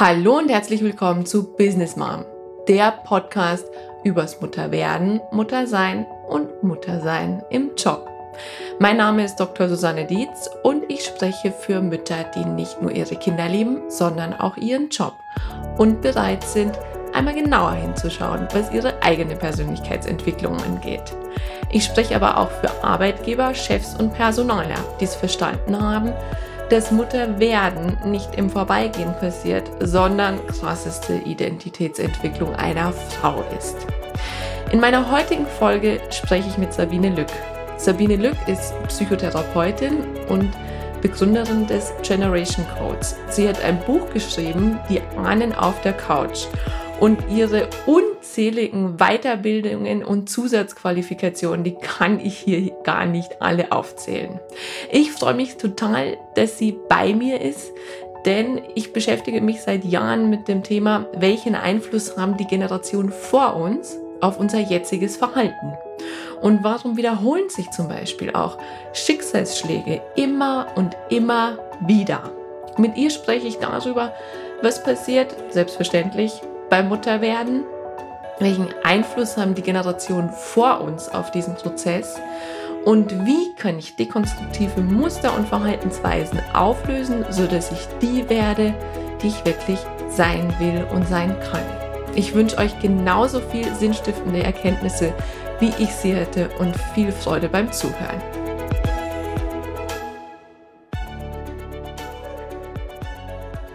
Hallo und herzlich willkommen zu Business Mom, der Podcast übers Mutterwerden, Muttersein und Muttersein im Job. Mein Name ist Dr. Susanne Dietz und ich spreche für Mütter, die nicht nur ihre Kinder lieben, sondern auch ihren Job und bereit sind, einmal genauer hinzuschauen, was ihre eigene Persönlichkeitsentwicklung angeht. Ich spreche aber auch für Arbeitgeber, Chefs und Personaler, die es verstanden haben, dass Mutterwerden nicht im Vorbeigehen passiert, sondern krasseste Identitätsentwicklung einer Frau ist. In meiner heutigen Folge spreche ich mit Sabine Lück. Sabine Lück ist Psychotherapeutin und Begründerin des Generation Codes. Sie hat ein Buch geschrieben, Die Ahnen auf der Couch und ihre unzähligen Weiterbildungen und Zusatzqualifikationen, die kann ich hier gar nicht alle aufzählen. Ich freue mich total, dass sie bei mir ist, denn ich beschäftige mich seit Jahren mit dem Thema, welchen Einfluss haben die Generationen vor uns auf unser jetziges Verhalten. Und warum wiederholen sich zum Beispiel auch Schicksalsschläge immer und immer wieder? Mit ihr spreche ich darüber, was passiert, selbstverständlich, beim Mutterwerden? Welchen Einfluss haben die Generationen vor uns auf diesen Prozess? Und wie kann ich dekonstruktive Muster und Verhaltensweisen auflösen, sodass ich die werde, die ich wirklich sein will und sein kann? Ich wünsche euch genauso viel sinnstiftende Erkenntnisse, wie ich sie hätte und viel Freude beim Zuhören.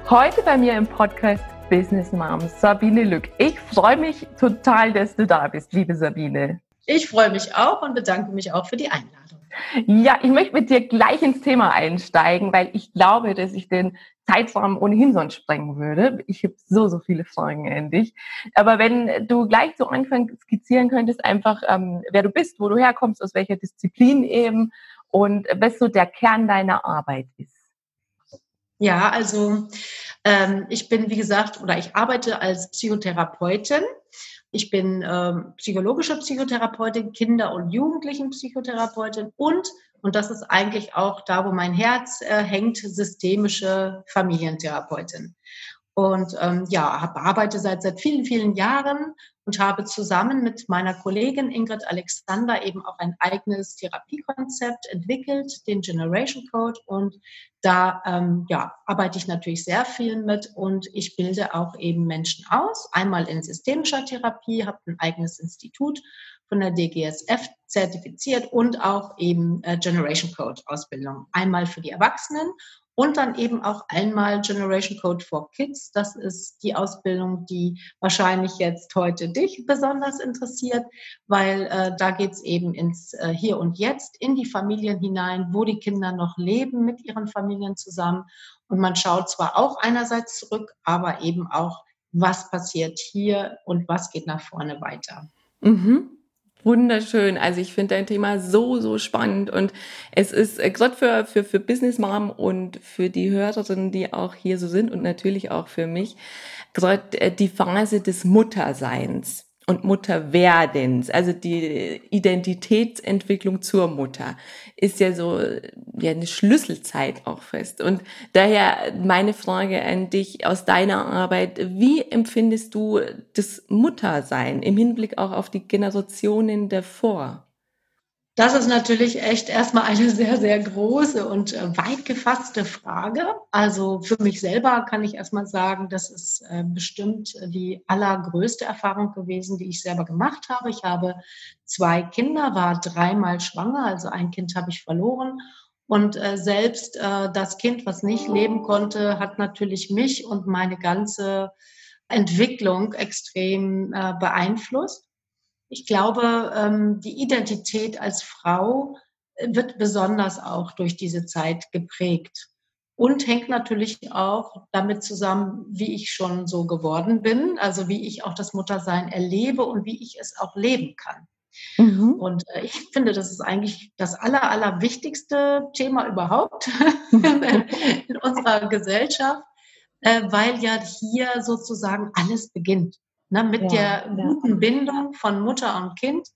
Heute bei mir im Podcast Business Mom, Sabine Lück. Ich freue mich total, dass du da bist, liebe Sabine. Ich freue mich auch und bedanke mich auch für die Einladung. Ja, ich möchte mit dir gleich ins Thema einsteigen, weil ich glaube, dass ich den Zeitraum ohnehin sonst sprengen würde. Ich habe so, so viele Fragen an dich. Aber wenn du gleich zu Anfang skizzieren könntest, einfach, ähm, wer du bist, wo du herkommst, aus welcher Disziplin eben und was so der Kern deiner Arbeit ist. Ja, also ähm, ich bin, wie gesagt, oder ich arbeite als Psychotherapeutin. Ich bin ähm, psychologische Psychotherapeutin, Kinder- und Jugendlichenpsychotherapeutin und, und das ist eigentlich auch da, wo mein Herz äh, hängt, systemische Familientherapeutin. Und ähm, ja, hab, arbeite seit, seit vielen, vielen Jahren und habe zusammen mit meiner Kollegin Ingrid Alexander eben auch ein eigenes Therapiekonzept entwickelt, den Generation Code. Und da ähm, ja, arbeite ich natürlich sehr viel mit und ich bilde auch eben Menschen aus. Einmal in systemischer Therapie, habe ein eigenes Institut von der DGSF zertifiziert und auch eben äh, Generation Code Ausbildung. Einmal für die Erwachsenen und dann eben auch einmal Generation Code for Kids. Das ist die Ausbildung, die wahrscheinlich jetzt heute dich besonders interessiert, weil äh, da geht's eben ins äh, Hier und Jetzt, in die Familien hinein, wo die Kinder noch leben mit ihren Familien zusammen. Und man schaut zwar auch einerseits zurück, aber eben auch, was passiert hier und was geht nach vorne weiter. Mhm. Wunderschön. Also ich finde dein Thema so, so spannend und es ist äh, gerade für, für, für Business Mom und für die Hörerinnen, die auch hier so sind und natürlich auch für mich, gerade äh, die Phase des Mutterseins und Mutterwerdens, also die Identitätsentwicklung zur Mutter, ist ja so ja eine Schlüsselzeit auch fest. Und daher meine Frage an dich aus deiner Arbeit: Wie empfindest du das Muttersein im Hinblick auch auf die Generationen davor? Das ist natürlich echt erstmal eine sehr, sehr große und äh, weit gefasste Frage. Also für mich selber kann ich erstmal sagen, das ist äh, bestimmt die allergrößte Erfahrung gewesen, die ich selber gemacht habe. Ich habe zwei Kinder, war dreimal schwanger, also ein Kind habe ich verloren. Und äh, selbst das Kind, was nicht leben konnte, hat natürlich mich und meine ganze Entwicklung extrem beeinflusst. Ich glaube, ähm, die Identität als Frau äh, wird besonders auch durch diese Zeit geprägt und hängt natürlich auch damit zusammen, wie ich schon so geworden bin, also wie ich auch das Muttersein erlebe und wie ich es auch leben kann. Mhm. Und äh, ich finde, das ist eigentlich das aller, aller wichtigste Thema überhaupt in unserer Gesellschaft, äh, weil ja hier sozusagen alles beginnt. Ne, mit ja, der guten Bindung von Mutter und Kind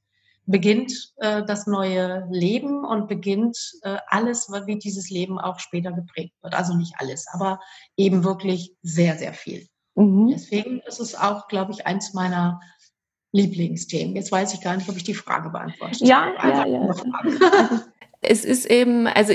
beginnt äh, das neue Leben und beginnt äh, alles, wie dieses Leben auch später geprägt wird. Also nicht alles, aber eben wirklich sehr, sehr viel. Mhm. Deswegen ist es auch, glaube ich, eins meiner Lieblingsthemen. Jetzt weiß ich gar nicht, ob ich die Frage beantworte. Ja, ja, ja. es ist eben, also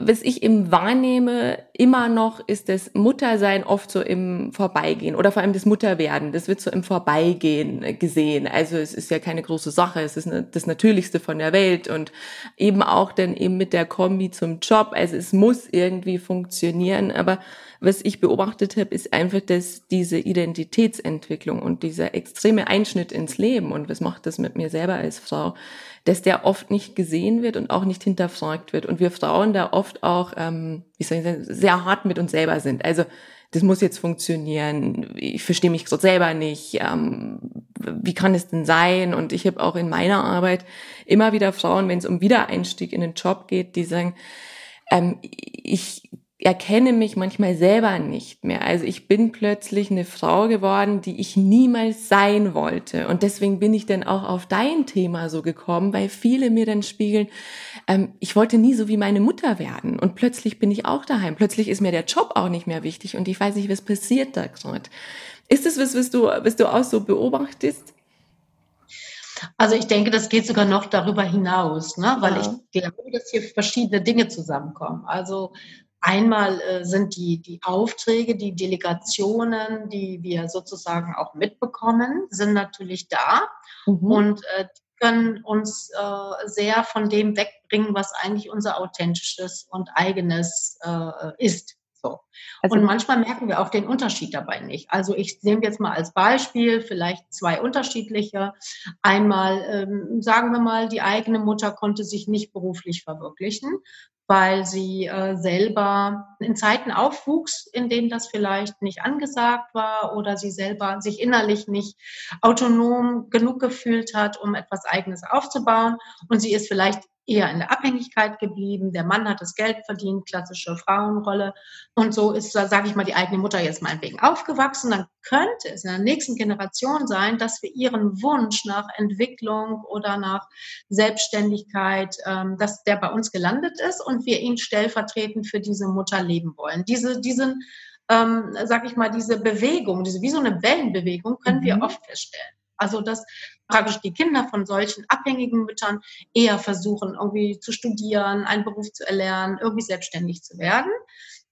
was ich eben wahrnehme, immer noch ist das Muttersein oft so im Vorbeigehen oder vor allem das Mutterwerden. Das wird so im Vorbeigehen gesehen. Also es ist ja keine große Sache, es ist das Natürlichste von der Welt und eben auch dann eben mit der Kombi zum Job. Also es muss irgendwie funktionieren, aber was ich beobachtet habe, ist einfach, dass diese Identitätsentwicklung und dieser extreme Einschnitt ins Leben und was macht das mit mir selber als Frau, dass der oft nicht gesehen wird und auch nicht hinterfragt wird. Und wir Frauen da oft auch, ähm, wie soll ich sagen, sehr hart mit uns selber sind. Also das muss jetzt funktionieren, ich verstehe mich gerade selber nicht, ähm, wie kann es denn sein? Und ich habe auch in meiner Arbeit immer wieder Frauen, wenn es um Wiedereinstieg in den Job geht, die sagen, ähm, ich erkenne mich manchmal selber nicht mehr. Also ich bin plötzlich eine Frau geworden, die ich niemals sein wollte. Und deswegen bin ich dann auch auf dein Thema so gekommen, weil viele mir dann spiegeln, ähm, ich wollte nie so wie meine Mutter werden. Und plötzlich bin ich auch daheim. Plötzlich ist mir der Job auch nicht mehr wichtig und ich weiß nicht, was passiert da gerade. Ist das was, was du, was du auch so beobachtest? Also ich denke, das geht sogar noch darüber hinaus, ne? weil ja. ich glaube, dass hier verschiedene Dinge zusammenkommen. Also Einmal äh, sind die, die Aufträge, die Delegationen, die wir sozusagen auch mitbekommen, sind natürlich da mhm. und äh, können uns äh, sehr von dem wegbringen, was eigentlich unser authentisches und eigenes äh, ist. So. Also, und manchmal merken wir auch den Unterschied dabei nicht. Also ich nehme jetzt mal als Beispiel vielleicht zwei unterschiedliche. Einmal ähm, sagen wir mal, die eigene Mutter konnte sich nicht beruflich verwirklichen weil sie äh, selber in Zeiten aufwuchs, in denen das vielleicht nicht angesagt war oder sie selber sich innerlich nicht autonom genug gefühlt hat, um etwas Eigenes aufzubauen. Und sie ist vielleicht eher in der Abhängigkeit geblieben. Der Mann hat das Geld verdient, klassische Frauenrolle. Und so ist, sage ich mal, die eigene Mutter jetzt meinetwegen aufgewachsen. Dann könnte es in der nächsten Generation sein, dass wir ihren Wunsch nach Entwicklung oder nach Selbstständigkeit, ähm, dass der bei uns gelandet ist und wir ihn stellvertretend für diese Mutter leben wollen. Diese, diesen, ähm, sag ich mal, diese Bewegung, diese wie so eine Wellenbewegung können mhm. wir oft feststellen. Also dass praktisch die Kinder von solchen abhängigen Müttern eher versuchen, irgendwie zu studieren, einen Beruf zu erlernen, irgendwie selbstständig zu werden.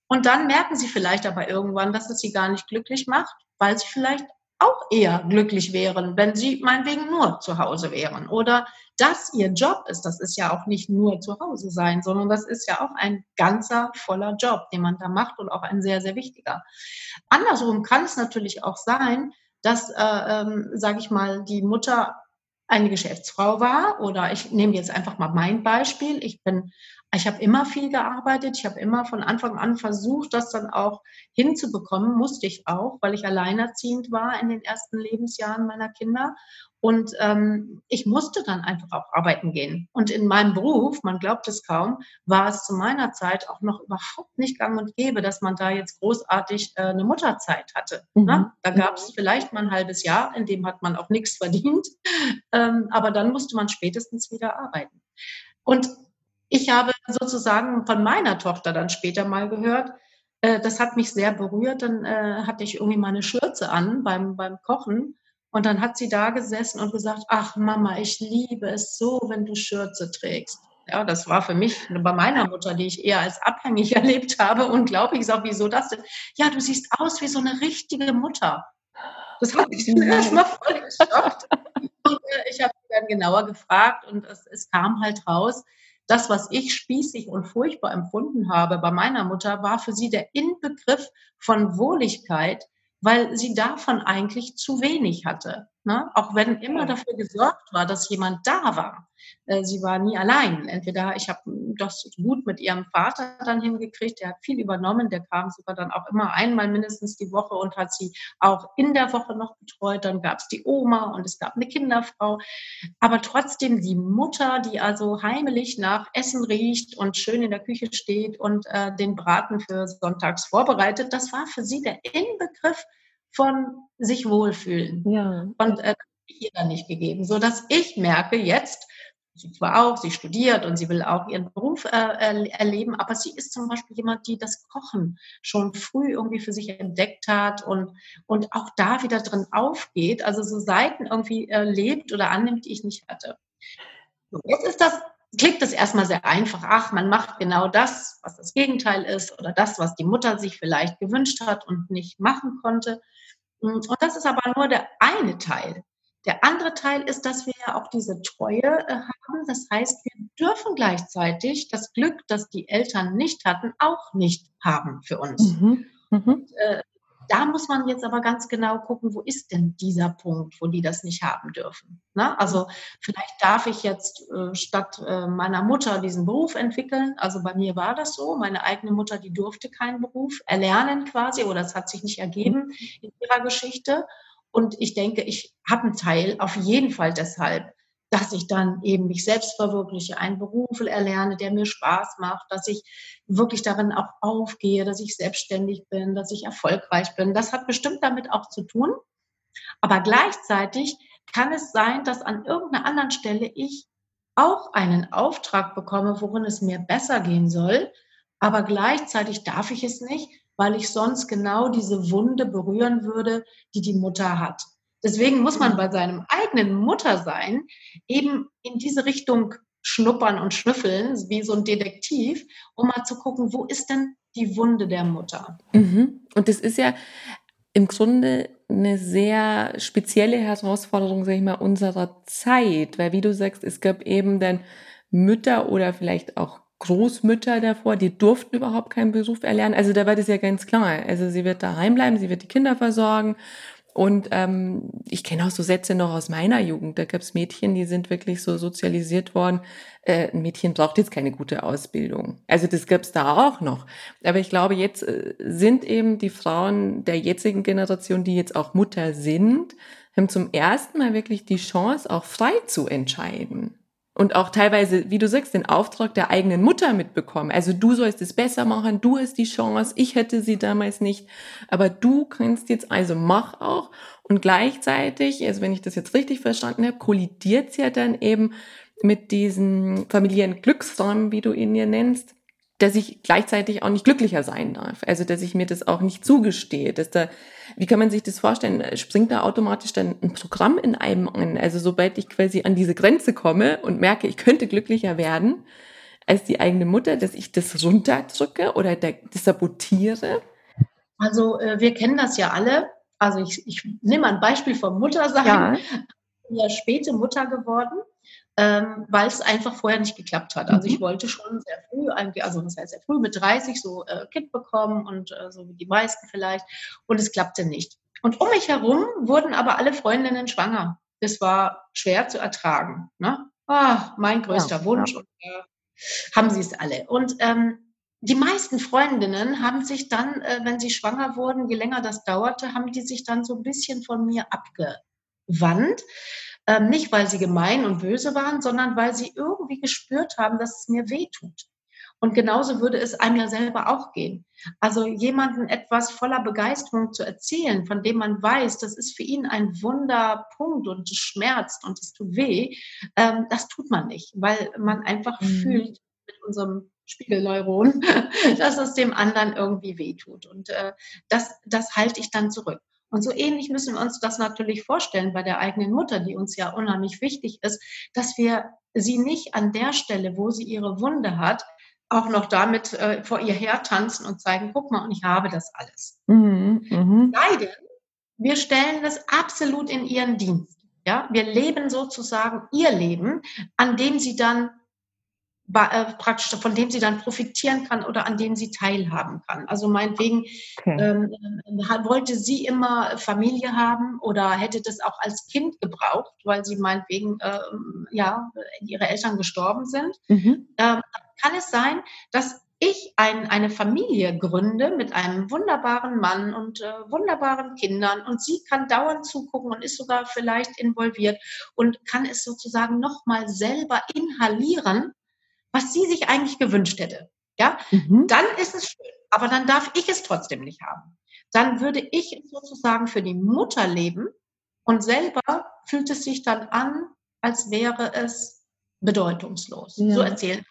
Und dann merken sie vielleicht aber irgendwann, dass es sie gar nicht glücklich macht, weil sie vielleicht auch eher glücklich wären, wenn sie meinetwegen nur zu Hause wären. Oder dass ihr Job ist, das ist ja auch nicht nur zu Hause sein, sondern das ist ja auch ein ganzer voller Job, den man da macht und auch ein sehr, sehr wichtiger. Andersrum kann es natürlich auch sein, dass, äh, ähm, sage ich mal, die Mutter eine Geschäftsfrau war oder ich nehme jetzt einfach mal mein Beispiel. Ich bin, ich habe immer viel gearbeitet. Ich habe immer von Anfang an versucht, das dann auch hinzubekommen. Musste ich auch, weil ich alleinerziehend war in den ersten Lebensjahren meiner Kinder. Und ähm, ich musste dann einfach auch arbeiten gehen. Und in meinem Beruf, man glaubt es kaum, war es zu meiner Zeit auch noch überhaupt nicht gang und gäbe, dass man da jetzt großartig äh, eine Mutterzeit hatte. Mhm. Ne? Da gab es vielleicht mal ein halbes Jahr, in dem hat man auch nichts verdient. Ähm, aber dann musste man spätestens wieder arbeiten. Und ich habe sozusagen von meiner Tochter dann später mal gehört, äh, das hat mich sehr berührt. Dann äh, hatte ich irgendwie meine Schürze an beim, beim Kochen und dann hat sie da gesessen und gesagt, ach Mama, ich liebe es so, wenn du Schürze trägst. Ja, das war für mich bei meiner Mutter, die ich eher als abhängig erlebt habe, unglaublich. Ich sage, wieso das denn? Ja, du siehst aus wie so eine richtige Mutter. Das hat mich erstmal voll geschockt. Und äh, ich habe dann genauer gefragt und es, es kam halt raus, das, was ich spießig und furchtbar empfunden habe bei meiner Mutter, war für sie der Inbegriff von Wohligkeit, weil sie davon eigentlich zu wenig hatte. Ne? Auch wenn immer dafür gesorgt war, dass jemand da war. Äh, sie war nie allein. Entweder ich habe das gut mit ihrem Vater dann hingekriegt, der hat viel übernommen, der kam sogar dann auch immer einmal mindestens die Woche und hat sie auch in der Woche noch betreut. Dann gab es die Oma und es gab eine Kinderfrau. Aber trotzdem die Mutter, die also heimelig nach Essen riecht und schön in der Küche steht und äh, den Braten für sonntags vorbereitet, das war für sie der Inbegriff von sich wohlfühlen. Ja. Und äh, ihr dann nicht gegeben, so dass ich merke jetzt, sie zwar auch, sie studiert und sie will auch ihren Beruf äh, erleben, aber sie ist zum Beispiel jemand, die das Kochen schon früh irgendwie für sich entdeckt hat und, und auch da wieder drin aufgeht, also so Seiten irgendwie äh, lebt oder annimmt, die ich nicht hatte. So, jetzt ist das, klingt das erstmal sehr einfach. Ach, man macht genau das, was das Gegenteil ist oder das, was die Mutter sich vielleicht gewünscht hat und nicht machen konnte. Und das ist aber nur der eine Teil. Der andere Teil ist, dass wir ja auch diese Treue äh, haben. Das heißt, wir dürfen gleichzeitig das Glück, das die Eltern nicht hatten, auch nicht haben für uns. Mhm. Mhm. Und, äh, da muss man jetzt aber ganz genau gucken, wo ist denn dieser Punkt, wo die das nicht haben dürfen. Ne? Also vielleicht darf ich jetzt äh, statt äh, meiner Mutter diesen Beruf entwickeln. Also bei mir war das so. Meine eigene Mutter, die durfte keinen Beruf erlernen quasi oder es hat sich nicht ergeben in ihrer Geschichte. Und ich denke, ich habe einen Teil auf jeden Fall deshalb, dass ich dann eben mich selbst verwirkliche, einen Beruf erlerne, der mir Spaß macht, dass ich wirklich darin auch aufgehe, dass ich selbstständig bin, dass ich erfolgreich bin. Das hat bestimmt damit auch zu tun. Aber gleichzeitig kann es sein, dass an irgendeiner anderen Stelle ich auch einen Auftrag bekomme, worin es mir besser gehen soll. Aber gleichzeitig darf ich es nicht, weil ich sonst genau diese Wunde berühren würde, die die Mutter hat. Deswegen muss man mhm. bei seinem eigenen Muttersein eben in diese Richtung schnuppern und schnüffeln, wie so ein Detektiv, um mal zu gucken, wo ist denn die Wunde der Mutter? Mhm. Und das ist ja im Grunde eine sehr spezielle Herausforderung, sag ich mal, unserer Zeit, weil wie du sagst, es gab eben dann Mütter oder vielleicht auch Großmütter davor, die durften überhaupt keinen Beruf erlernen. Also da war das ja ganz klar. Also sie wird daheim bleiben, sie wird die Kinder versorgen. Und ähm, ich kenne auch so Sätze noch aus meiner Jugend. Da gab es Mädchen, die sind wirklich so sozialisiert worden. Äh, ein Mädchen braucht jetzt keine gute Ausbildung. Also das gab es da auch noch. Aber ich glaube, jetzt äh, sind eben die Frauen der jetzigen Generation, die jetzt auch Mutter sind, haben zum ersten Mal wirklich die Chance, auch frei zu entscheiden und auch teilweise, wie du sagst, den Auftrag der eigenen Mutter mitbekommen. Also du sollst es besser machen, du hast die Chance, ich hätte sie damals nicht, aber du kannst jetzt, also mach auch. Und gleichzeitig, also wenn ich das jetzt richtig verstanden habe, kollidiert es ja dann eben mit diesen familiären Glücksräumen, wie du ihn hier nennst, dass ich gleichzeitig auch nicht glücklicher sein darf. Also, dass ich mir das auch nicht zugestehe, dass da, wie kann man sich das vorstellen? Springt da automatisch dann ein Programm in einem an? Also, sobald ich quasi an diese Grenze komme und merke, ich könnte glücklicher werden als die eigene Mutter, dass ich das runterdrücke oder das sabotiere? Also, äh, wir kennen das ja alle. Also, ich, ich nehme ein Beispiel vom Muttersein. Ja. Ich bin ja späte Mutter geworden ähm, weil es einfach vorher nicht geklappt hat. Also mhm. ich wollte schon sehr früh, also das heißt sehr früh mit 30 so äh, Kind bekommen und äh, so wie die meisten vielleicht und es klappte nicht. Und um mich herum wurden aber alle Freundinnen schwanger. Das war schwer zu ertragen. Ne? Ah, mein größter ja, Wunsch ja. und äh, haben sie es alle. Und ähm, die meisten Freundinnen haben sich dann, äh, wenn sie schwanger wurden, je länger das dauerte, haben die sich dann so ein bisschen von mir abgewandt, ähm, nicht, weil sie gemein und böse waren, sondern weil sie irgendwie gespürt haben, dass es mir weh tut. Und genauso würde es einem ja selber auch gehen. Also jemanden etwas voller Begeisterung zu erzählen, von dem man weiß, das ist für ihn ein Wunderpunkt und es schmerzt und es tut weh, ähm, das tut man nicht, weil man einfach mhm. fühlt mit unserem Spiegelneuron, dass es dem anderen irgendwie weh tut. Und äh, das, das halte ich dann zurück. Und so ähnlich müssen wir uns das natürlich vorstellen bei der eigenen Mutter, die uns ja unheimlich wichtig ist, dass wir sie nicht an der Stelle, wo sie ihre Wunde hat, auch noch damit äh, vor ihr her tanzen und zeigen, guck mal, und ich habe das alles. Mhm, mh. Beide, wir stellen das absolut in ihren Dienst. Ja, wir leben sozusagen ihr Leben, an dem sie dann praktisch, von dem sie dann profitieren kann oder an dem sie teilhaben kann. Also meinetwegen okay. ähm, äh, wollte sie immer Familie haben oder hätte das auch als Kind gebraucht, weil sie meinetwegen ähm, ja ihre Eltern gestorben sind. Mhm. Ähm, kann es sein, dass ich ein, eine Familie gründe mit einem wunderbaren Mann und äh, wunderbaren Kindern und sie kann dauernd zugucken und ist sogar vielleicht involviert und kann es sozusagen nochmal selber inhalieren was sie sich eigentlich gewünscht hätte. Ja, mhm. dann ist es schön. Aber dann darf ich es trotzdem nicht haben. Dann würde ich sozusagen für die Mutter leben und selber fühlt es sich dann an, als wäre es bedeutungslos. Ja. So erzählen.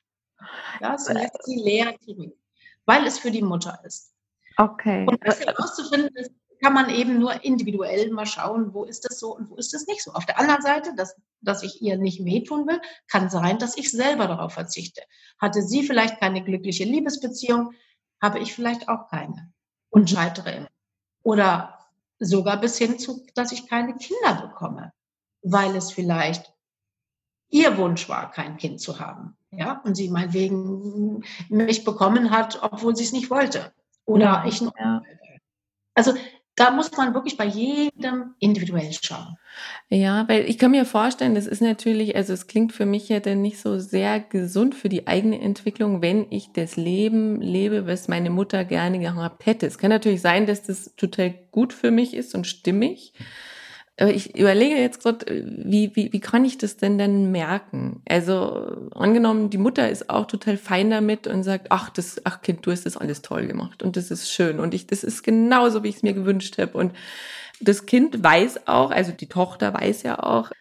Ja, sie lässt sie leer zurück, weil es für die Mutter ist. Okay. Und das herauszufinden ist, kann man eben nur individuell mal schauen, wo ist das so und wo ist das nicht so. Auf der anderen Seite, dass, dass ich ihr nicht wehtun will, kann sein, dass ich selber darauf verzichte. Hatte sie vielleicht keine glückliche Liebesbeziehung, habe ich vielleicht auch keine und scheitere immer. Oder sogar bis hin zu, dass ich keine Kinder bekomme, weil es vielleicht ihr Wunsch war, kein Kind zu haben. Ja, und sie meinetwegen mich bekommen hat, obwohl sie es nicht wollte. Oder ich. Ja. Also da muss man wirklich bei jedem individuell schauen. Ja, weil ich kann mir vorstellen, das ist natürlich, also es klingt für mich ja dann nicht so sehr gesund für die eigene Entwicklung, wenn ich das Leben lebe, was meine Mutter gerne gehabt hätte. Es kann natürlich sein, dass das total gut für mich ist und stimmig. Aber ich überlege jetzt gerade, wie, wie, wie kann ich das denn dann merken? Also angenommen, die Mutter ist auch total fein damit und sagt, ach, das, ach Kind, du hast das alles toll gemacht und das ist schön und ich, das ist genauso, wie ich es mir gewünscht habe. Und das Kind weiß auch, also die Tochter weiß ja auch,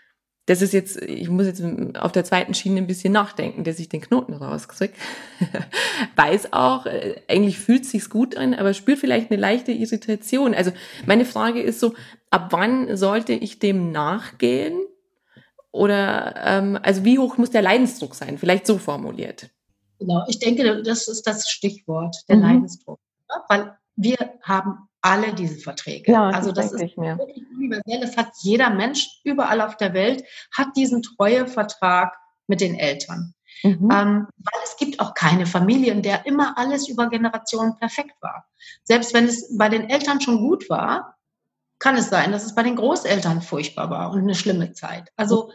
das ist jetzt, ich muss jetzt auf der zweiten Schiene ein bisschen nachdenken, dass ich den Knoten rauskriege. Weiß auch, äh, eigentlich fühlt sich's gut an, aber spürt vielleicht eine leichte Irritation. Also meine Frage ist so, ab wann sollte ich dem nachgehen? Oder ähm, also wie hoch muss der Leidensdruck sein? Vielleicht so formuliert. Genau, ich denke, das ist das Stichwort, der mhm. Leidensdruck. Weil wir haben alle diese Verträge. Ja, also das, das ist wirklich universell. Das hat jeder Mensch überall auf der Welt, hat diesen Treuevertrag mit den Eltern. Mhm. Ähm, weil es gibt auch keine Familie, in der immer alles über Generationen perfekt war. Selbst wenn es bei den Eltern schon gut war, kann es sein, dass es bei den Großeltern furchtbar war und eine schlimme Zeit. Also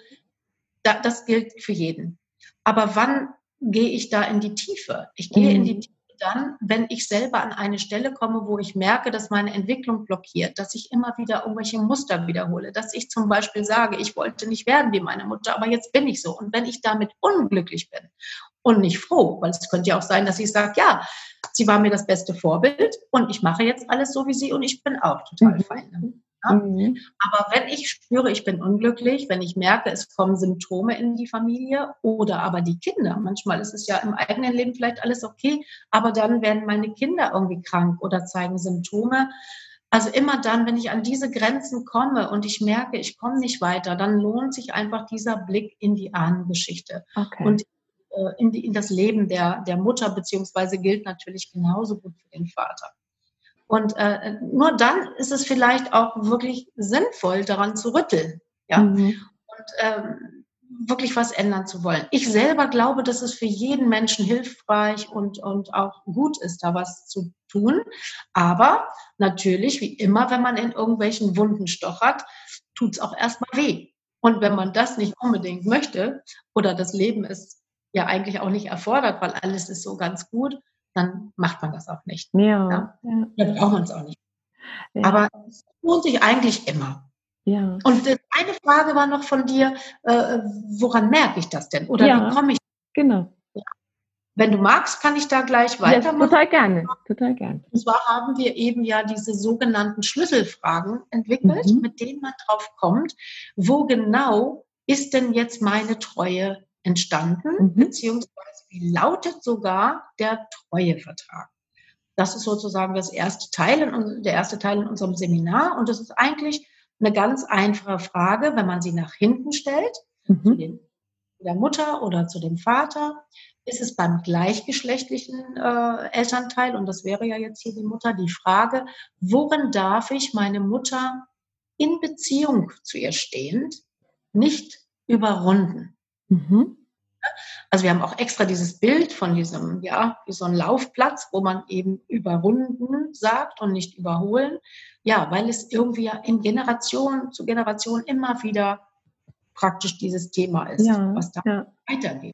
da, das gilt für jeden. Aber wann gehe ich da in die Tiefe? Ich gehe mhm. in die Tiefe dann, wenn ich selber an eine Stelle komme, wo ich merke, dass meine Entwicklung blockiert, dass ich immer wieder irgendwelche Muster wiederhole, dass ich zum Beispiel sage, ich wollte nicht werden wie meine Mutter, aber jetzt bin ich so. Und wenn ich damit unglücklich bin und nicht froh, weil es könnte ja auch sein, dass ich sage, ja, sie war mir das beste Vorbild und ich mache jetzt alles so wie sie und ich bin auch total mhm. fein. Ja? Mhm. Aber wenn ich spüre, ich bin unglücklich, wenn ich merke, es kommen Symptome in die Familie oder aber die Kinder, manchmal ist es ja im eigenen Leben vielleicht alles okay, aber dann werden meine Kinder irgendwie krank oder zeigen Symptome. Also immer dann, wenn ich an diese Grenzen komme und ich merke, ich komme nicht weiter, dann lohnt sich einfach dieser Blick in die Ahnengeschichte okay. und äh, in, die, in das Leben der, der Mutter, beziehungsweise gilt natürlich genauso gut für den Vater. Und äh, nur dann ist es vielleicht auch wirklich sinnvoll, daran zu rütteln. Ja? Mhm. Und ähm, wirklich was ändern zu wollen. Ich selber glaube, dass es für jeden Menschen hilfreich und, und auch gut ist, da was zu tun. Aber natürlich, wie immer, wenn man in irgendwelchen Wunden stochert, tut es auch erstmal weh. Und wenn man das nicht unbedingt möchte oder das Leben ist ja eigentlich auch nicht erfordert, weil alles ist so ganz gut, dann macht man das auch nicht. Ja. ja? ja. Dann braucht man es auch nicht. Ja. Aber es lohnt sich eigentlich immer. Ja. Und eine Frage war noch von dir, äh, woran merke ich das denn? Oder ja, wie komme ich? Genau. Wenn du magst, kann ich da gleich weitermachen. Ja, total gerne, total gerne. Und zwar haben wir eben ja diese sogenannten Schlüsselfragen entwickelt, mhm. mit denen man drauf kommt, wo genau ist denn jetzt meine Treue entstanden, mhm. beziehungsweise wie lautet sogar der Treuevertrag. Das ist sozusagen das erste Teil, in, der erste Teil in unserem Seminar. Und das ist eigentlich eine ganz einfache Frage, wenn man sie nach hinten stellt, mhm. zu den, der Mutter oder zu dem Vater. Ist es beim gleichgeschlechtlichen äh, Elternteil, und das wäre ja jetzt hier die Mutter, die Frage, worin darf ich meine Mutter in Beziehung zu ihr stehend nicht überrunden? Mhm. Also wir haben auch extra dieses Bild von diesem, ja, wie so ein Laufplatz, wo man eben überrunden sagt und nicht überholen. Ja, weil es irgendwie ja in Generation zu Generation immer wieder praktisch dieses Thema ist, ja, was da ja. weitergeht.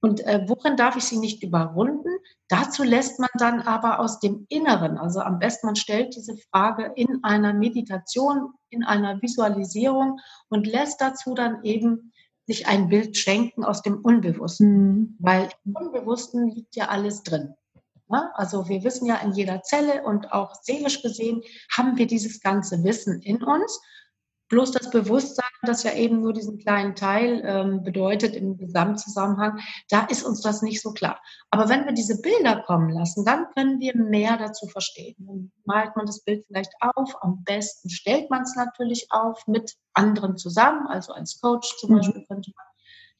Und äh, worin darf ich sie nicht überrunden? Dazu lässt man dann aber aus dem Inneren, also am besten man stellt diese Frage in einer Meditation, in einer Visualisierung und lässt dazu dann eben sich ein Bild schenken aus dem Unbewussten, mhm. weil im Unbewussten liegt ja alles drin. Ja? Also wir wissen ja in jeder Zelle und auch seelisch gesehen haben wir dieses ganze Wissen in uns. Bloß das Bewusstsein, das ja eben nur diesen kleinen Teil ähm, bedeutet im Gesamtzusammenhang, da ist uns das nicht so klar. Aber wenn wir diese Bilder kommen lassen, dann können wir mehr dazu verstehen. Dann malt man das Bild vielleicht auf. Am besten stellt man es natürlich auf mit anderen zusammen. Also als Coach zum mhm. Beispiel könnte man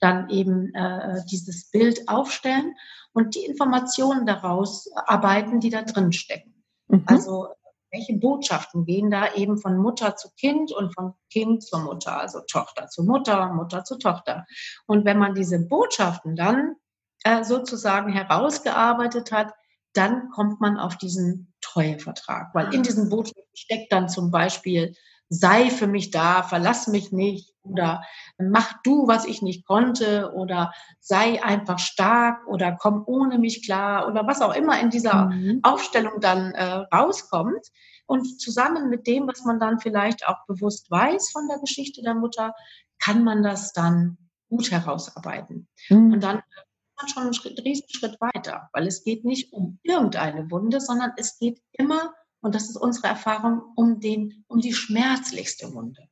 dann eben äh, dieses Bild aufstellen und die Informationen daraus arbeiten, die da drin stecken. Mhm. Also welche Botschaften gehen da eben von Mutter zu Kind und von Kind zur Mutter, also Tochter zu Mutter, Mutter zu Tochter. Und wenn man diese Botschaften dann äh, sozusagen herausgearbeitet hat, dann kommt man auf diesen Treuevertrag, weil in ah. diesen Botschaften steckt dann zum Beispiel sei für mich da, verlass mich nicht oder mach du, was ich nicht konnte oder sei einfach stark oder komm ohne mich klar oder was auch immer in dieser mhm. Aufstellung dann äh, rauskommt. Und zusammen mit dem, was man dann vielleicht auch bewusst weiß von der Geschichte der Mutter, kann man das dann gut herausarbeiten. Mhm. Und dann ist man schon einen Schritt, Riesenschritt weiter, weil es geht nicht um irgendeine Wunde, sondern es geht immer und das ist unsere Erfahrung um, den, um die schmerzlichste Wunde.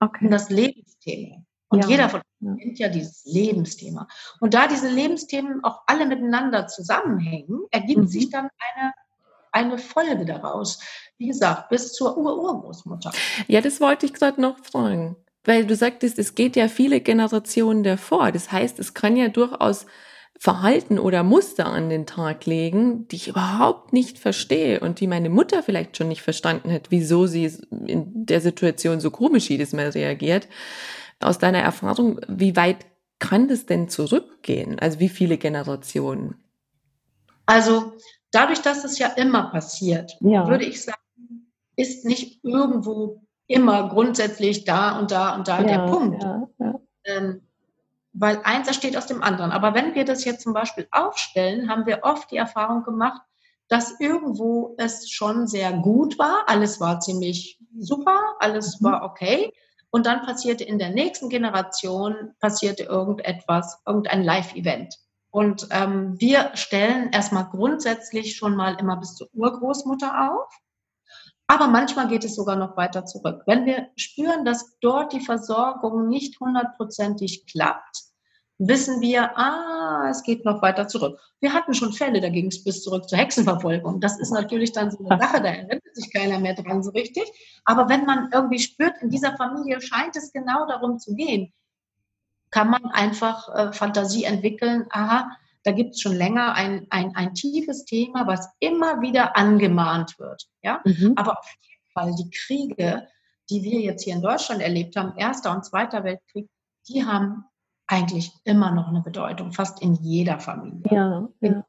Okay. Um das Lebensthema. Und ja. jeder von uns kennt ja dieses Lebensthema. Und da diese Lebensthemen auch alle miteinander zusammenhängen, ergibt mhm. sich dann eine, eine Folge daraus. Wie gesagt, bis zur Ur-Urgroßmutter. Ja, das wollte ich gerade noch fragen. Weil du sagtest, es geht ja viele Generationen davor. Das heißt, es kann ja durchaus Verhalten oder Muster an den Tag legen, die ich überhaupt nicht verstehe und die meine Mutter vielleicht schon nicht verstanden hat, wieso sie in der Situation so komisch jedes Mal reagiert. Aus deiner Erfahrung, wie weit kann das denn zurückgehen? Also wie viele Generationen? Also dadurch, dass es ja immer passiert, ja. würde ich sagen, ist nicht irgendwo immer grundsätzlich da und da und da ja, der Punkt. Ja, ähm, weil eins steht aus dem anderen. Aber wenn wir das jetzt zum Beispiel aufstellen, haben wir oft die Erfahrung gemacht, dass irgendwo es schon sehr gut war, alles war ziemlich super, alles mhm. war okay. Und dann passierte in der nächsten Generation, passierte irgendetwas, irgendein Live-Event. Und ähm, wir stellen erstmal grundsätzlich schon mal immer bis zur Urgroßmutter auf. Aber manchmal geht es sogar noch weiter zurück. Wenn wir spüren, dass dort die Versorgung nicht hundertprozentig klappt, wissen wir, ah, es geht noch weiter zurück. Wir hatten schon Fälle, da ging es bis zurück zur Hexenverfolgung. Das ist natürlich dann so eine Sache, da erinnert sich keiner mehr dran so richtig. Aber wenn man irgendwie spürt, in dieser Familie scheint es genau darum zu gehen, kann man einfach äh, Fantasie entwickeln, aha, da gibt es schon länger ein, ein, ein tiefes Thema, was immer wieder angemahnt wird. Ja? Mhm. Aber auf jeden Fall die Kriege, die wir jetzt hier in Deutschland erlebt haben, Erster und Zweiter Weltkrieg, die haben eigentlich immer noch eine Bedeutung, fast in jeder Familie. Ja, ja.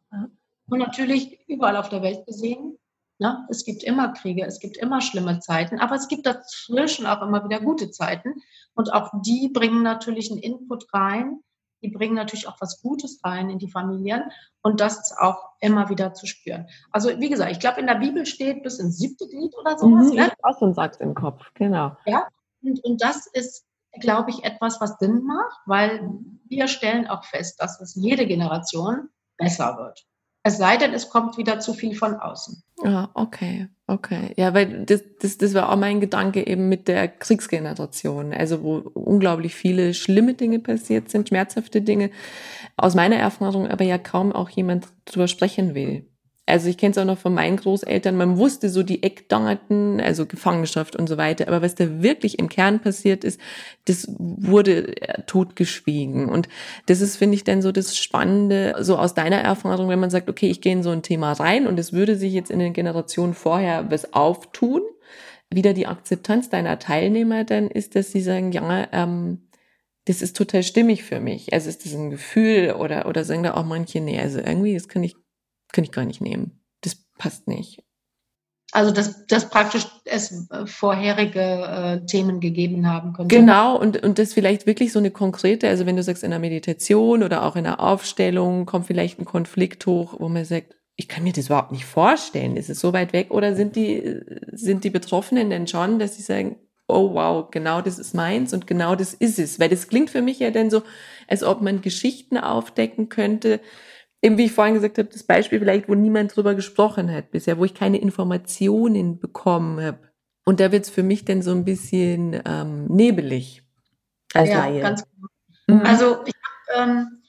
Und natürlich überall auf der Welt gesehen. Ne? Es gibt immer Kriege, es gibt immer schlimme Zeiten, aber es gibt dazwischen auch immer wieder gute Zeiten. Und auch die bringen natürlich einen Input rein, die bringen natürlich auch was Gutes rein in die Familien und das ist auch immer wieder zu spüren. Also wie gesagt, ich glaube, in der Bibel steht bis ins siebte Glied oder sowas. Mhm, ne? Auch so ein Satz im Kopf, genau. Ja, und, und das ist, glaube ich, etwas, was Sinn macht, weil wir stellen auch fest, dass es jede Generation besser wird. Es sei denn, es kommt wieder zu viel von außen. Ah, okay, okay. Ja, weil das, das, das war auch mein Gedanke eben mit der Kriegsgeneration, also wo unglaublich viele schlimme Dinge passiert sind, schmerzhafte Dinge. Aus meiner Erfahrung aber ja kaum auch jemand drüber sprechen will. Also ich kenne es auch noch von meinen Großeltern, man wusste so die Eckdaten, also Gefangenschaft und so weiter, aber was da wirklich im Kern passiert ist, das wurde äh, totgeschwiegen. Und das ist, finde ich, dann so das Spannende, so aus deiner Erfahrung, wenn man sagt, okay, ich gehe in so ein Thema rein und es würde sich jetzt in den Generationen vorher was auftun, wieder die Akzeptanz deiner Teilnehmer dann ist, dass sie sagen, ja, ähm, das ist total stimmig für mich. Also ist das ein Gefühl oder, oder sagen da auch manche, nee, also irgendwie, das kann ich könnte ich gar nicht nehmen. Das passt nicht. Also dass, dass praktisch es äh, vorherige äh, Themen gegeben haben könnte. Genau, und, und das vielleicht wirklich so eine konkrete, also wenn du sagst, in der Meditation oder auch in der Aufstellung kommt vielleicht ein Konflikt hoch, wo man sagt, ich kann mir das überhaupt nicht vorstellen. Ist es so weit weg oder sind die, sind die Betroffenen denn schon, dass sie sagen, oh wow, genau das ist meins und genau das ist es? Weil das klingt für mich ja dann so, als ob man Geschichten aufdecken könnte, eben wie ich vorhin gesagt habe, das Beispiel vielleicht, wo niemand drüber gesprochen hat bisher, wo ich keine Informationen bekommen habe. Und da wird es für mich dann so ein bisschen ähm, nebelig. Als ja, Laie. ganz genau. Mhm. Also ich habe ähm,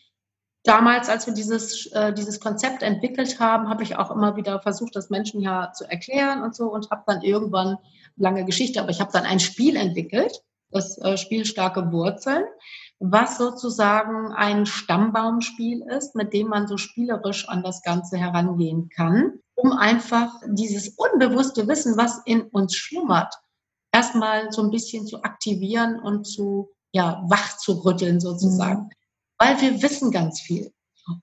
damals, als wir dieses, äh, dieses Konzept entwickelt haben, habe ich auch immer wieder versucht, das Menschen ja zu erklären und so und habe dann irgendwann, lange Geschichte, aber ich habe dann ein Spiel entwickelt, das äh, Spiel Starke Wurzeln, was sozusagen ein Stammbaumspiel ist, mit dem man so spielerisch an das Ganze herangehen kann, um einfach dieses unbewusste Wissen, was in uns schlummert, erstmal so ein bisschen zu aktivieren und zu ja, wach zu rütteln sozusagen. Mhm. Weil wir wissen ganz viel.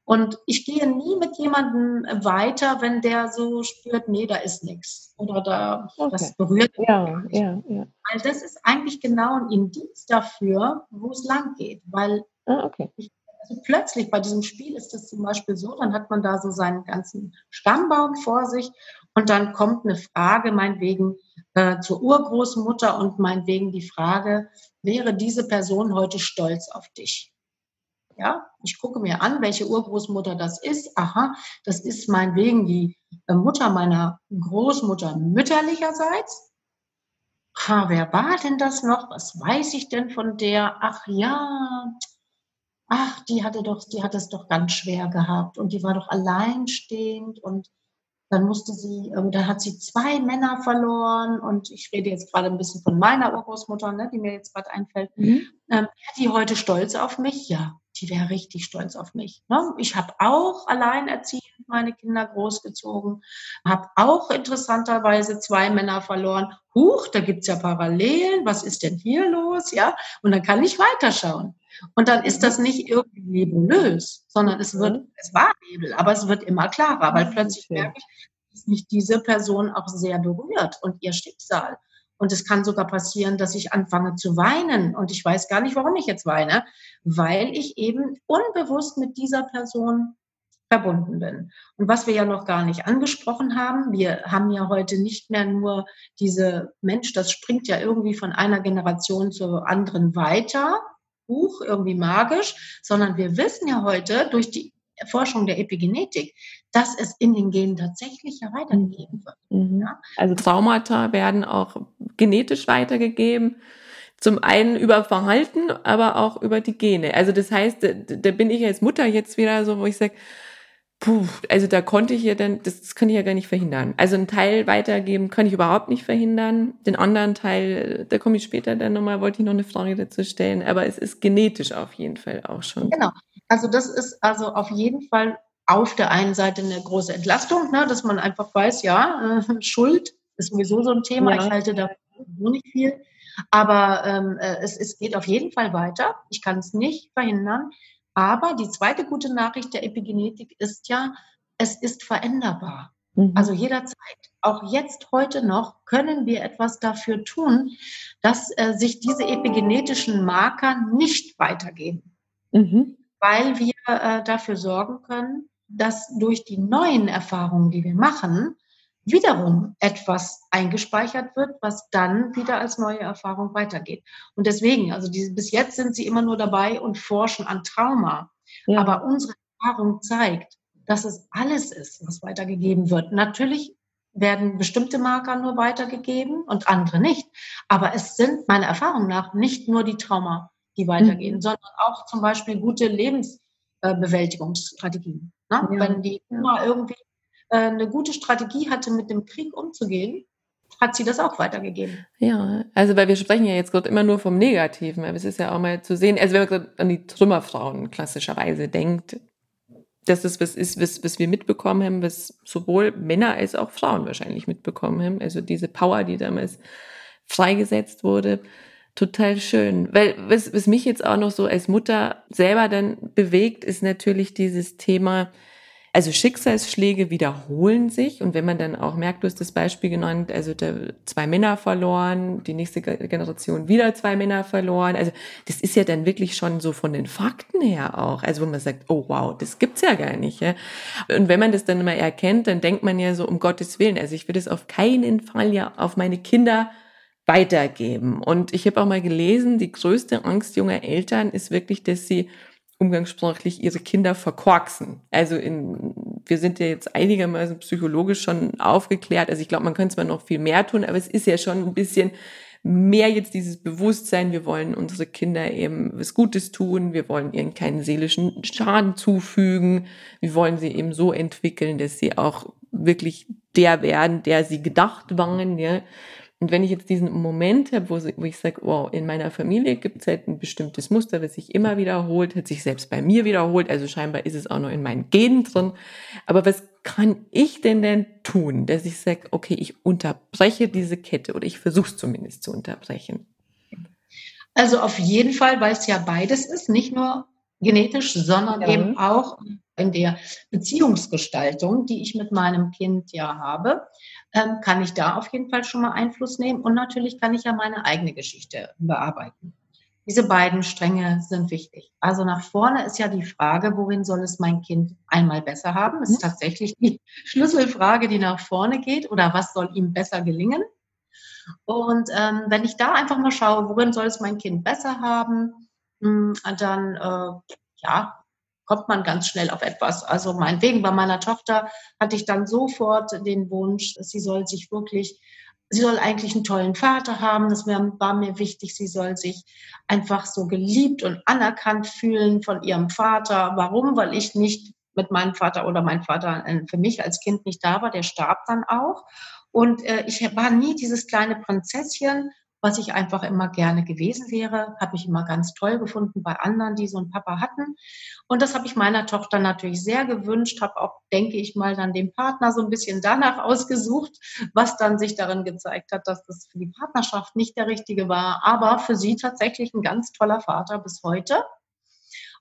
Und ich gehe nie mit jemandem weiter, wenn der so spürt, nee, da ist nichts. Oder da, okay. das berührt mich. Ja, ja, ja. Weil das ist eigentlich genau ein Indiz dafür, wo es lang geht. Weil ah, okay. ich, also plötzlich bei diesem Spiel ist es zum Beispiel so, dann hat man da so seinen ganzen Stammbaum vor sich und dann kommt eine Frage, meinetwegen äh, zur Urgroßmutter und meinetwegen die Frage, wäre diese Person heute stolz auf dich? Ja, ich gucke mir an, welche Urgroßmutter das ist. Aha, das ist meinetwegen die äh, Mutter meiner Großmutter mütterlicherseits. Ha, wer war denn das noch? Was weiß ich denn von der? Ach ja, ach, die hatte doch, die hat es doch ganz schwer gehabt und die war doch alleinstehend und dann musste sie, äh, da hat sie zwei Männer verloren und ich rede jetzt gerade ein bisschen von meiner Urgroßmutter, ne, die mir jetzt gerade einfällt. Mhm. Ähm, die heute stolz auf mich? Ja, die wäre richtig stolz auf mich. Ne? Ich habe auch alleinerziehend meine Kinder großgezogen, habe auch interessanterweise zwei Männer verloren. Huch, da gibt es ja Parallelen, was ist denn hier los? Ja, und dann kann ich weiterschauen. Und dann ist das nicht irgendwie nebulös, sondern es wird, mhm. es war Nebel, aber es wird immer klarer, weil plötzlich merke ich, dass mich diese Person auch sehr berührt und ihr Schicksal. Und es kann sogar passieren, dass ich anfange zu weinen. Und ich weiß gar nicht, warum ich jetzt weine, weil ich eben unbewusst mit dieser Person verbunden bin. Und was wir ja noch gar nicht angesprochen haben, wir haben ja heute nicht mehr nur diese Mensch, das springt ja irgendwie von einer Generation zur anderen weiter, Buch, irgendwie magisch, sondern wir wissen ja heute durch die Erforschung der Epigenetik, dass es in den Genen tatsächlich ja weitergegeben wird. Mhm. Ja? Also Traumata werden auch genetisch weitergegeben. Zum einen über Verhalten, aber auch über die Gene. Also das heißt, da, da bin ich als Mutter jetzt wieder so, wo ich sage, puh, also da konnte ich ja dann, das, das kann ich ja gar nicht verhindern. Also einen Teil weitergeben kann ich überhaupt nicht verhindern. Den anderen Teil, da komme ich später dann nochmal, wollte ich noch eine Frage dazu stellen, aber es ist genetisch auf jeden Fall auch schon. Genau. Also das ist also auf jeden Fall auf der einen Seite eine große Entlastung, ne, dass man einfach weiß, ja, äh, Schuld ist sowieso so ein Thema. Ja. Ich halte da so nicht viel. Aber ähm, äh, es, es geht auf jeden Fall weiter. Ich kann es nicht verhindern. Aber die zweite gute Nachricht der Epigenetik ist ja, es ist veränderbar. Mhm. Also jederzeit. Auch jetzt, heute noch, können wir etwas dafür tun, dass äh, sich diese epigenetischen Marker nicht weitergeben. Mhm. Weil wir äh, dafür sorgen können, dass durch die neuen Erfahrungen, die wir machen, wiederum etwas eingespeichert wird, was dann wieder als neue Erfahrung weitergeht. Und deswegen, also die, bis jetzt sind sie immer nur dabei und forschen an Trauma. Ja. Aber unsere Erfahrung zeigt, dass es alles ist, was weitergegeben wird. Natürlich werden bestimmte Marker nur weitergegeben und andere nicht. Aber es sind meiner Erfahrung nach nicht nur die Trauma, die weitergehen, mhm. sondern auch zum Beispiel gute Lebensbewältigungsstrategien. Ne? Ja. Wenn die Oma irgendwie äh, eine gute Strategie hatte, mit dem Krieg umzugehen, hat sie das auch weitergegeben. Ja, also weil wir sprechen ja jetzt gerade immer nur vom Negativen, aber es ist ja auch mal zu sehen, also wenn man an die Trümmerfrauen klassischerweise denkt, dass das was ist, was, was wir mitbekommen haben, was sowohl Männer als auch Frauen wahrscheinlich mitbekommen haben. Also diese Power, die damals freigesetzt wurde, total schön. Weil was, was mich jetzt auch noch so als Mutter selber dann bewegt, ist natürlich dieses Thema, also Schicksalsschläge wiederholen sich und wenn man dann auch merkt, du hast das Beispiel genannt, also zwei Männer verloren, die nächste Generation wieder zwei Männer verloren. Also das ist ja dann wirklich schon so von den Fakten her auch, also wo man sagt, oh wow, das gibt's ja gar nicht. Ja? Und wenn man das dann mal erkennt, dann denkt man ja so um Gottes Willen, also ich will das auf keinen Fall ja auf meine Kinder weitergeben. Und ich habe auch mal gelesen, die größte Angst junger Eltern ist wirklich, dass sie umgangssprachlich ihre Kinder verkorksen. Also in wir sind ja jetzt einigermaßen psychologisch schon aufgeklärt. Also ich glaube, man könnte zwar noch viel mehr tun, aber es ist ja schon ein bisschen mehr jetzt dieses Bewusstsein, wir wollen unsere Kinder eben was Gutes tun, wir wollen ihnen keinen seelischen Schaden zufügen, wir wollen sie eben so entwickeln, dass sie auch wirklich der werden, der sie gedacht waren, ja. Und wenn ich jetzt diesen Moment habe, wo, wo ich sage, wow, in meiner Familie gibt es halt ein bestimmtes Muster, das sich immer wiederholt, hat sich selbst bei mir wiederholt, also scheinbar ist es auch noch in meinen Genen drin. Aber was kann ich denn denn tun, dass ich sage, okay, ich unterbreche diese Kette oder ich versuche es zumindest zu unterbrechen? Also auf jeden Fall, weil es ja beides ist, nicht nur genetisch, sondern ja. eben auch in der Beziehungsgestaltung, die ich mit meinem Kind ja habe, ähm, kann ich da auf jeden Fall schon mal Einfluss nehmen. Und natürlich kann ich ja meine eigene Geschichte bearbeiten. Diese beiden Stränge sind wichtig. Also nach vorne ist ja die Frage, worin soll es mein Kind einmal besser haben? Das ist mhm. tatsächlich die Schlüsselfrage, die nach vorne geht. Oder was soll ihm besser gelingen? Und ähm, wenn ich da einfach mal schaue, worin soll es mein Kind besser haben, hm, dann äh, ja, kommt man ganz schnell auf etwas. Also meinetwegen bei meiner Tochter hatte ich dann sofort den Wunsch, sie soll sich wirklich, sie soll eigentlich einen tollen Vater haben. Das war mir wichtig. Sie soll sich einfach so geliebt und anerkannt fühlen von ihrem Vater. Warum? Weil ich nicht mit meinem Vater oder mein Vater äh, für mich als Kind nicht da war. Der starb dann auch. Und äh, ich war nie dieses kleine Prinzesschen, was ich einfach immer gerne gewesen wäre. Habe ich immer ganz toll gefunden bei anderen, die so einen Papa hatten. Und das habe ich meiner Tochter natürlich sehr gewünscht, habe auch, denke ich mal, dann den Partner so ein bisschen danach ausgesucht, was dann sich darin gezeigt hat, dass das für die Partnerschaft nicht der richtige war, aber für sie tatsächlich ein ganz toller Vater bis heute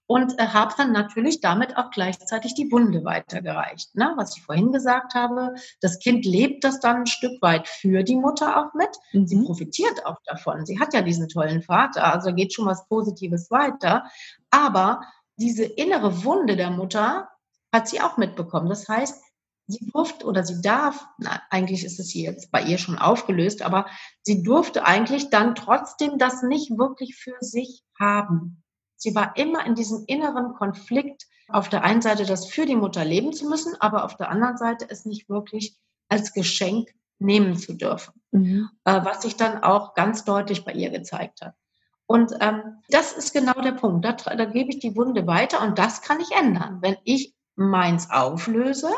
und äh, habe dann natürlich damit auch gleichzeitig die Wunde weitergereicht. Ne? Was ich vorhin gesagt habe, das Kind lebt das dann ein Stück weit für die Mutter auch mit. Mhm. Sie profitiert auch davon. Sie hat ja diesen tollen Vater, also geht schon was Positives weiter. Aber diese innere Wunde der Mutter hat sie auch mitbekommen. Das heißt, sie durfte oder sie darf, na, eigentlich ist es hier jetzt bei ihr schon aufgelöst, aber sie durfte eigentlich dann trotzdem das nicht wirklich für sich haben. Sie war immer in diesem inneren Konflikt, auf der einen Seite das für die Mutter leben zu müssen, aber auf der anderen Seite es nicht wirklich als Geschenk nehmen zu dürfen, mhm. äh, was sich dann auch ganz deutlich bei ihr gezeigt hat. Und ähm, das ist genau der Punkt. Da, da gebe ich die Wunde weiter und das kann ich ändern. Wenn ich meins auflöse,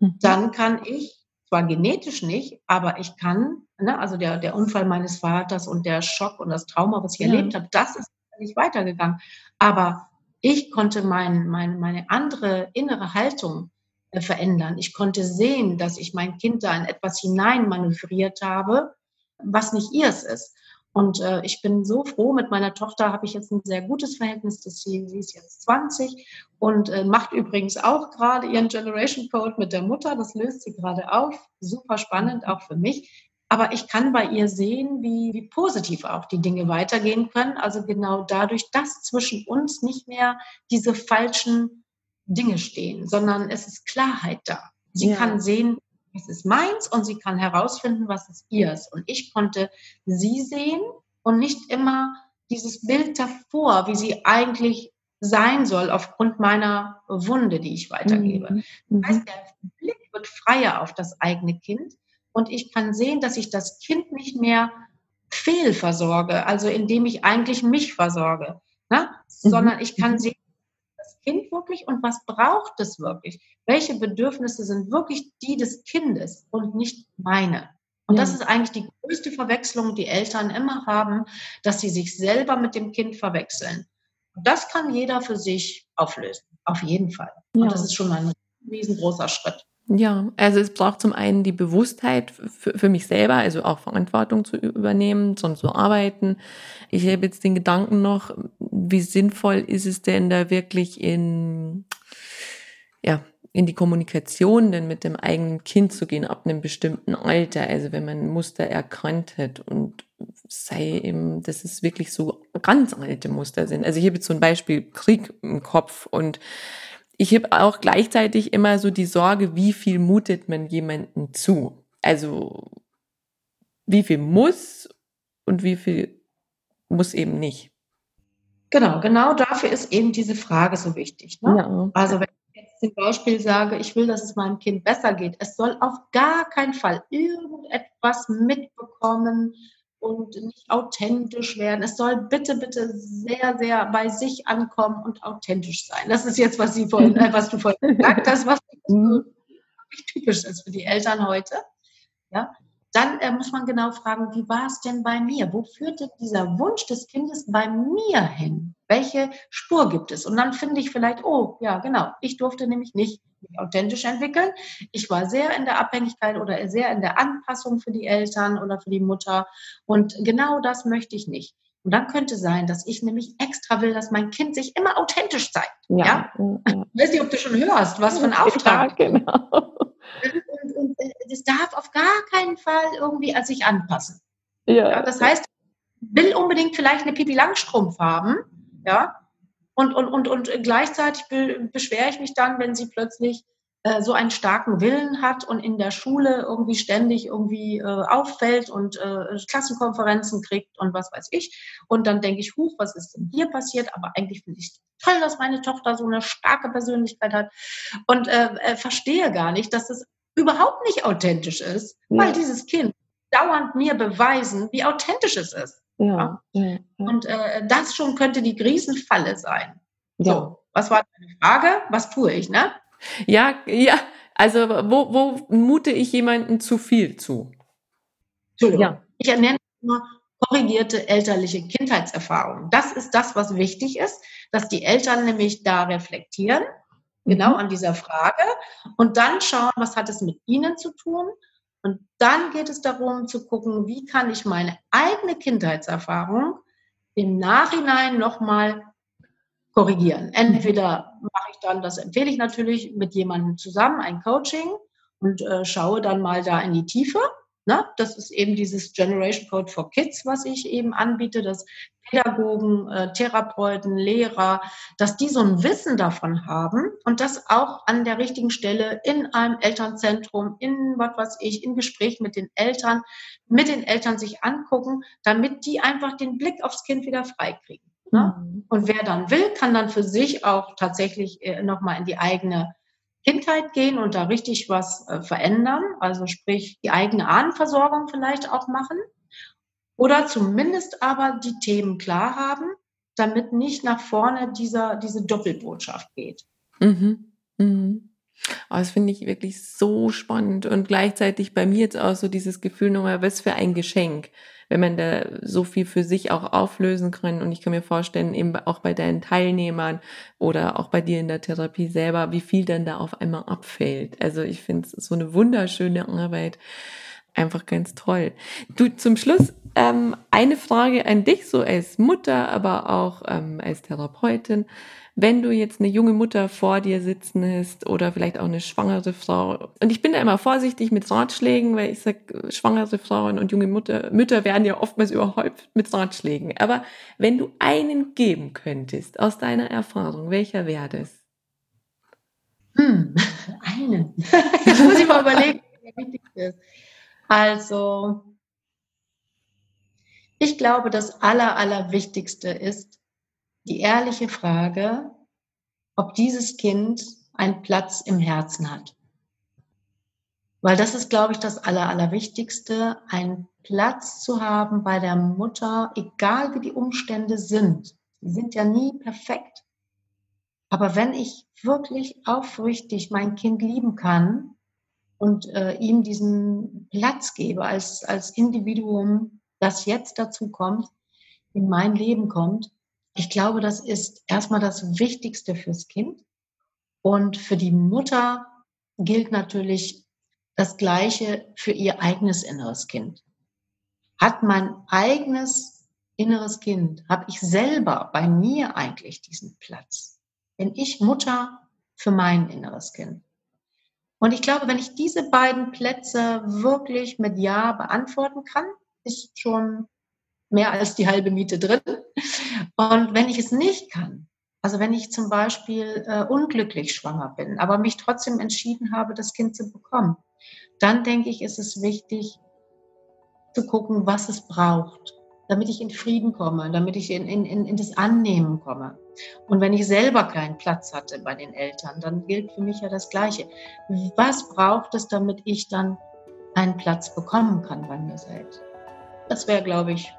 mhm. dann kann ich, zwar genetisch nicht, aber ich kann, ne, also der, der Unfall meines Vaters und der Schock und das Trauma, was ich ja. erlebt habe, das ist nicht weitergegangen. Aber ich konnte mein, mein, meine andere innere Haltung äh, verändern. Ich konnte sehen, dass ich mein Kind da in etwas hinein manövriert habe, was nicht ihrs ist. Und äh, ich bin so froh, mit meiner Tochter habe ich jetzt ein sehr gutes Verhältnis. Dass sie, sie ist jetzt 20 und äh, macht übrigens auch gerade ihren Generation Code mit der Mutter. Das löst sie gerade auf. Super spannend, auch für mich. Aber ich kann bei ihr sehen, wie, wie positiv auch die Dinge weitergehen können. Also genau dadurch, dass zwischen uns nicht mehr diese falschen Dinge stehen, sondern es ist Klarheit da. Sie ja. kann sehen, was ist meins und sie kann herausfinden, was ist ihrs. Und ich konnte sie sehen und nicht immer dieses Bild davor, wie sie eigentlich sein soll aufgrund meiner Wunde, die ich weitergebe. Mhm. Das heißt, der Blick wird freier auf das eigene Kind und ich kann sehen, dass ich das Kind nicht mehr fehlversorge, also indem ich eigentlich mich versorge, ne? Mhm. sondern ich kann mhm. sehen, das Kind wirklich und was braucht es wirklich? Welche Bedürfnisse sind wirklich die des Kindes und nicht meine? Und ja. das ist eigentlich die größte Verwechslung, die Eltern immer haben, dass sie sich selber mit dem Kind verwechseln. Und das kann jeder für sich auflösen, auf jeden Fall. Ja. Und das ist schon mal ein riesengroßer Schritt. Ja, also es braucht zum einen die Bewusstheit für, für mich selber, also auch Verantwortung zu übernehmen, sonst zu arbeiten. Ich habe jetzt den Gedanken noch, wie sinnvoll ist es denn da wirklich in, ja, in die Kommunikation denn mit dem eigenen Kind zu gehen ab einem bestimmten Alter, also wenn man Muster erkannt hat und sei eben, dass es wirklich so ganz alte Muster sind. Also ich habe jetzt zum Beispiel Krieg im Kopf und ich habe auch gleichzeitig immer so die Sorge, wie viel mutet man jemandem zu? Also wie viel muss und wie viel muss eben nicht. Genau, genau dafür ist eben diese Frage so wichtig. Ne? Ja. Also wenn ich jetzt zum Beispiel sage, ich will, dass es meinem Kind besser geht, es soll auf gar keinen Fall irgendetwas mitbekommen und nicht authentisch werden. Es soll bitte, bitte sehr, sehr bei sich ankommen und authentisch sein. Das ist jetzt, was, Sie vorhin, äh, was du vorhin gesagt hast, was typisch ist für die Eltern heute. Ja, dann äh, muss man genau fragen, wie war es denn bei mir? Wo führte dieser Wunsch des Kindes bei mir hin? Welche Spur gibt es? Und dann finde ich vielleicht, oh, ja, genau, ich durfte nämlich nicht authentisch entwickeln. Ich war sehr in der Abhängigkeit oder sehr in der Anpassung für die Eltern oder für die Mutter. Und genau das möchte ich nicht. Und dann könnte sein, dass ich nämlich extra will, dass mein Kind sich immer authentisch zeigt. Ja. ja? ja. Ich weiß nicht, ob du schon hörst, was für ein Auftrag. Ja, genau und, und äh, das darf auf gar keinen Fall irgendwie an sich anpassen. Ja. ja das heißt, will unbedingt vielleicht eine Pipi Langstrumpf haben, ja, und, und, und, und gleichzeitig beschwere ich mich dann, wenn sie plötzlich äh, so einen starken Willen hat und in der Schule irgendwie ständig irgendwie äh, auffällt und äh, Klassenkonferenzen kriegt und was weiß ich. Und dann denke ich, huch, was ist denn hier passiert? Aber eigentlich finde ich toll, dass meine Tochter so eine starke Persönlichkeit hat und äh, äh, verstehe gar nicht, dass das überhaupt nicht authentisch ist, ja. weil dieses Kind dauernd mir beweisen, wie authentisch es ist. Ja. ja. Und äh, das schon könnte die Riesenfalle sein. So, was war deine Frage? Was tue ich, ne? Ja, ja. Also wo, wo mute ich jemanden zu viel zu? Ja. Ich ernenne nur korrigierte elterliche Kindheitserfahrungen. Das ist das, was wichtig ist, dass die Eltern nämlich da reflektieren genau mhm. an dieser Frage und dann schauen, was hat es mit ihnen zu tun. Und dann geht es darum zu gucken, wie kann ich meine eigene Kindheitserfahrung im Nachhinein nochmal korrigieren. Entweder mache ich dann, das empfehle ich natürlich, mit jemandem zusammen, ein Coaching und äh, schaue dann mal da in die Tiefe Ne? Das ist eben dieses Generation Code for Kids, was ich eben anbiete, dass Pädagogen, äh, Therapeuten, Lehrer, dass die so ein Wissen davon haben und das auch an der richtigen Stelle in einem Elternzentrum, in was weiß ich, in Gespräch mit den Eltern, mit den Eltern sich angucken, damit die einfach den Blick aufs Kind wieder freikriegen. Ne? Mhm. Und wer dann will, kann dann für sich auch tatsächlich äh, nochmal in die eigene Kindheit gehen und da richtig was äh, verändern, also sprich die eigene Ahnenversorgung vielleicht auch machen oder zumindest aber die Themen klar haben, damit nicht nach vorne dieser, diese Doppelbotschaft geht. Mhm. Mhm. Oh, das finde ich wirklich so spannend und gleichzeitig bei mir jetzt auch so dieses Gefühl nochmal, was für ein Geschenk wenn man da so viel für sich auch auflösen kann. Und ich kann mir vorstellen, eben auch bei deinen Teilnehmern oder auch bei dir in der Therapie selber, wie viel dann da auf einmal abfällt. Also ich finde es so eine wunderschöne Arbeit. Einfach ganz toll. Du, zum Schluss ähm, eine Frage an dich, so als Mutter, aber auch ähm, als Therapeutin wenn du jetzt eine junge Mutter vor dir sitzen hast oder vielleicht auch eine schwangere Frau. Und ich bin da immer vorsichtig mit Ratschlägen, weil ich sage, schwangere Frauen und junge Mutter, Mütter werden ja oftmals überhäuft mit Ratschlägen. Aber wenn du einen geben könntest aus deiner Erfahrung, welcher wäre das? Hm, einen. Jetzt muss ich mal überlegen, wie wichtig ist. Also, ich glaube, das Aller, Allerwichtigste ist, die ehrliche Frage, ob dieses Kind einen Platz im Herzen hat. Weil das ist, glaube ich, das Aller, Allerwichtigste, einen Platz zu haben bei der Mutter, egal wie die Umstände sind. Sie sind ja nie perfekt. Aber wenn ich wirklich aufrichtig mein Kind lieben kann und äh, ihm diesen Platz gebe als, als Individuum, das jetzt dazu kommt, in mein Leben kommt, ich glaube, das ist erstmal das Wichtigste fürs Kind. Und für die Mutter gilt natürlich das Gleiche für ihr eigenes inneres Kind. Hat mein eigenes inneres Kind, habe ich selber bei mir eigentlich diesen Platz? Bin ich Mutter für mein inneres Kind? Und ich glaube, wenn ich diese beiden Plätze wirklich mit Ja beantworten kann, ist schon mehr als die halbe Miete drin. Und wenn ich es nicht kann, also wenn ich zum Beispiel äh, unglücklich schwanger bin, aber mich trotzdem entschieden habe, das Kind zu bekommen, dann denke ich, ist es wichtig zu gucken, was es braucht. damit ich in Frieden komme, damit ich in, in, in das Annehmen komme. Und wenn ich selber keinen Platz hatte bei den Eltern, dann gilt für mich ja das Gleiche. Was braucht es, damit ich dann einen Platz bekommen kann bei mir selbst? Das wäre, glaube ich,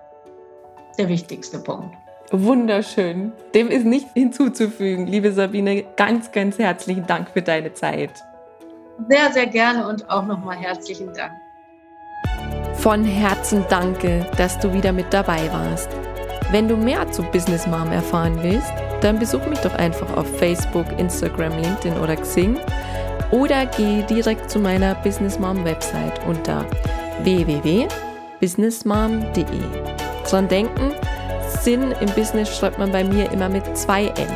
der wichtigste Punkt. Wunderschön. Dem ist nichts hinzuzufügen. Liebe Sabine, ganz, ganz herzlichen Dank für deine Zeit. Sehr, sehr gerne und auch nochmal herzlichen Dank. Von Herzen danke, dass du wieder mit dabei warst. Wenn du mehr zu Business Mom erfahren willst, dann besuch mich doch einfach auf Facebook, Instagram, LinkedIn oder Xing oder geh direkt zu meiner Business Mom Website unter www.businessmom.de. Dran denken, Sinn im Business schreibt man bei mir immer mit zwei N.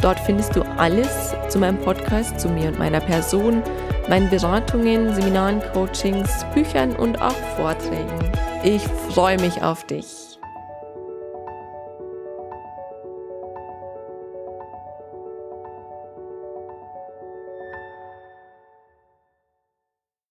Dort findest du alles zu meinem Podcast, zu mir und meiner Person, meinen Beratungen, Seminaren, Coachings, Büchern und auch Vorträgen. Ich freue mich auf dich.